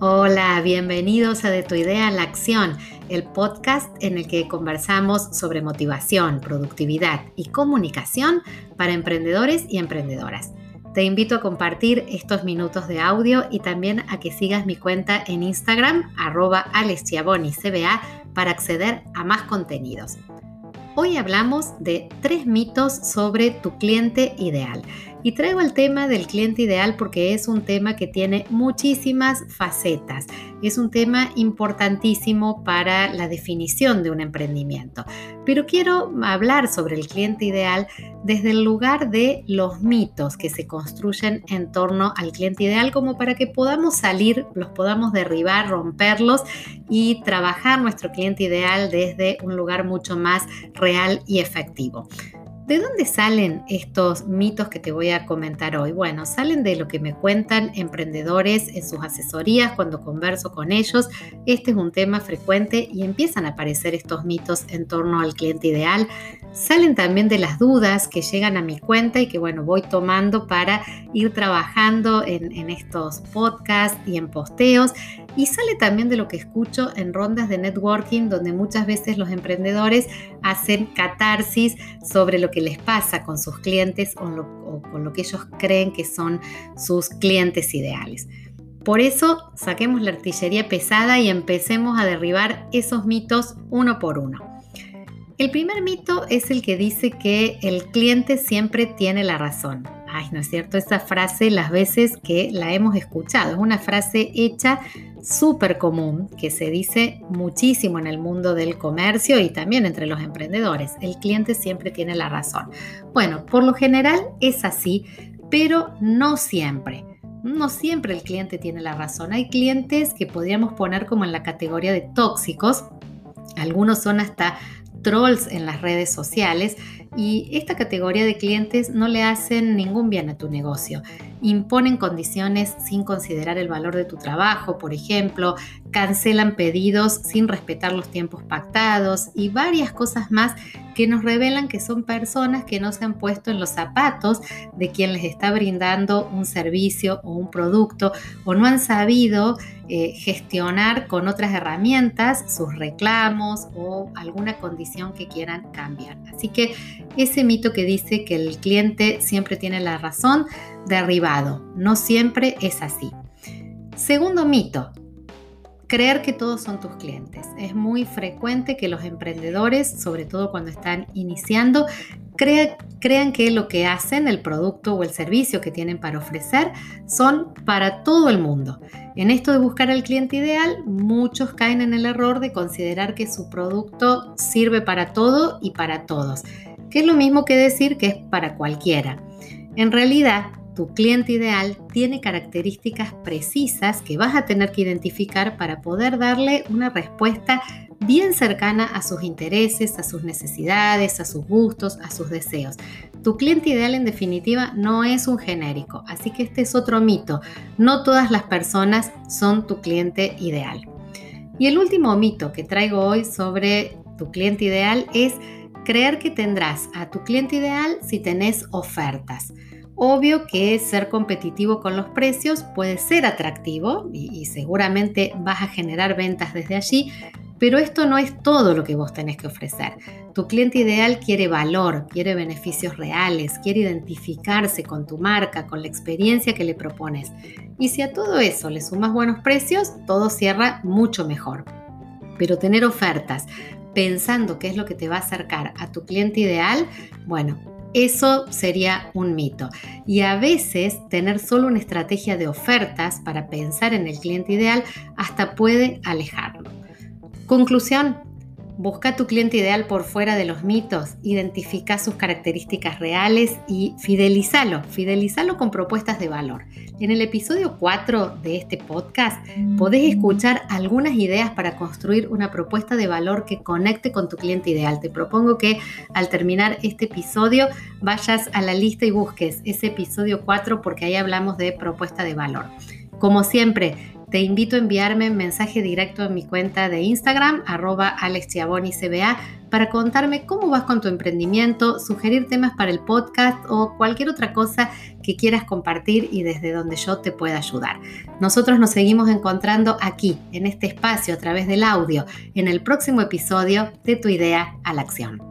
Hola, bienvenidos a De tu idea a la acción, el podcast en el que conversamos sobre motivación, productividad y comunicación para emprendedores y emprendedoras. Te invito a compartir estos minutos de audio y también a que sigas mi cuenta en Instagram, arroba CBA, para acceder a más contenidos. Hoy hablamos de tres mitos sobre tu cliente ideal. Y traigo el tema del cliente ideal porque es un tema que tiene muchísimas facetas. Es un tema importantísimo para la definición de un emprendimiento. Pero quiero hablar sobre el cliente ideal desde el lugar de los mitos que se construyen en torno al cliente ideal como para que podamos salir, los podamos derribar, romperlos y trabajar nuestro cliente ideal desde un lugar mucho más real y efectivo. ¿De dónde salen estos mitos que te voy a comentar hoy? Bueno, salen de lo que me cuentan emprendedores en sus asesorías cuando converso con ellos. Este es un tema frecuente y empiezan a aparecer estos mitos en torno al cliente ideal. Salen también de las dudas que llegan a mi cuenta y que bueno, voy tomando para ir trabajando en, en estos podcasts y en posteos. Y sale también de lo que escucho en rondas de networking donde muchas veces los emprendedores hacen catarsis sobre lo que les pasa con sus clientes o, con lo que ellos creen que son sus clientes ideales. Por eso saquemos la artillería pesada y empecemos a derribar esos mitos uno por uno. El primer mito es el que dice que el cliente siempre tiene la razón. Ay, ¿no es cierto? Esa frase las veces que la hemos escuchado. Es una frase hecha súper común que se dice muchísimo en el mundo del comercio y también entre los emprendedores. El cliente siempre tiene la razón. Bueno, por lo general es así, pero no siempre. No siempre el cliente tiene la razón. Hay clientes que podríamos poner como en la categoría de tóxicos. Algunos son hasta trolls en las redes sociales y esta categoría de clientes no le hacen ningún bien a tu negocio. Imponen condiciones sin considerar el valor de tu trabajo, por ejemplo, cancelan pedidos sin respetar los tiempos pactados y varias cosas más que nos revelan que son personas que no se han puesto en los zapatos de quien les está brindando un servicio o un producto o no han sabido eh, gestionar con otras herramientas sus reclamos o alguna condición que quieran cambiar. Así que ese mito que dice que el cliente siempre tiene la razón, derribado. No siempre es así. Segundo mito, creer que todos son tus clientes. Es muy frecuente que los emprendedores, sobre todo cuando están iniciando, crean que lo que hacen, el producto o el servicio que tienen para ofrecer, son para todo el mundo. En esto de buscar al cliente ideal, muchos caen en el error de considerar que su producto sirve para todo y para todos, que es lo mismo que decir que es para cualquiera. En realidad, tu cliente ideal tiene características precisas que vas a tener que identificar para poder darle una respuesta bien cercana a sus intereses, a sus necesidades, a sus gustos, a sus deseos. Tu cliente ideal en definitiva no es un genérico, así que este es otro mito. No todas las personas son tu cliente ideal. Y el último mito que traigo hoy sobre tu cliente ideal es creer que tendrás a tu cliente ideal si tenés ofertas. Obvio que ser competitivo con los precios puede ser atractivo y, seguramente vas a generar ventas desde allí, pero esto no es todo lo que vos tenés que ofrecer. Tu cliente ideal quiere valor, quiere beneficios reales, quiere identificarse con tu marca, con la experiencia que le propones. Y si a todo eso le sumas buenos precios, todo cierra mucho mejor. Pero tener ofertas pensando qué es lo que te va a acercar a tu cliente ideal, bueno, eso sería un mito. Y a veces tener solo una estrategia de ofertas para pensar en el cliente ideal hasta puede alejarlo. Conclusión, Busca tu cliente ideal por fuera de los mitos, identifica sus características reales y fidelízalo, fidelízalo con propuestas de valor. En el episodio 4 de este podcast podés escuchar algunas ideas para construir una propuesta de valor que conecte con tu cliente ideal. Te propongo que al terminar este episodio vayas a la lista y busques ese episodio 4 porque ahí hablamos de propuesta de valor. Como siempre, te invito a enviarme un mensaje directo en mi cuenta de Instagram, arroba alexchiabonicba, para contarme cómo vas con tu emprendimiento, sugerir temas para el podcast o cualquier otra cosa que quieras compartir y desde donde yo te pueda ayudar. Nosotros nos seguimos encontrando aquí, en este espacio, a través del audio, en el próximo episodio de Tu idea a la acción.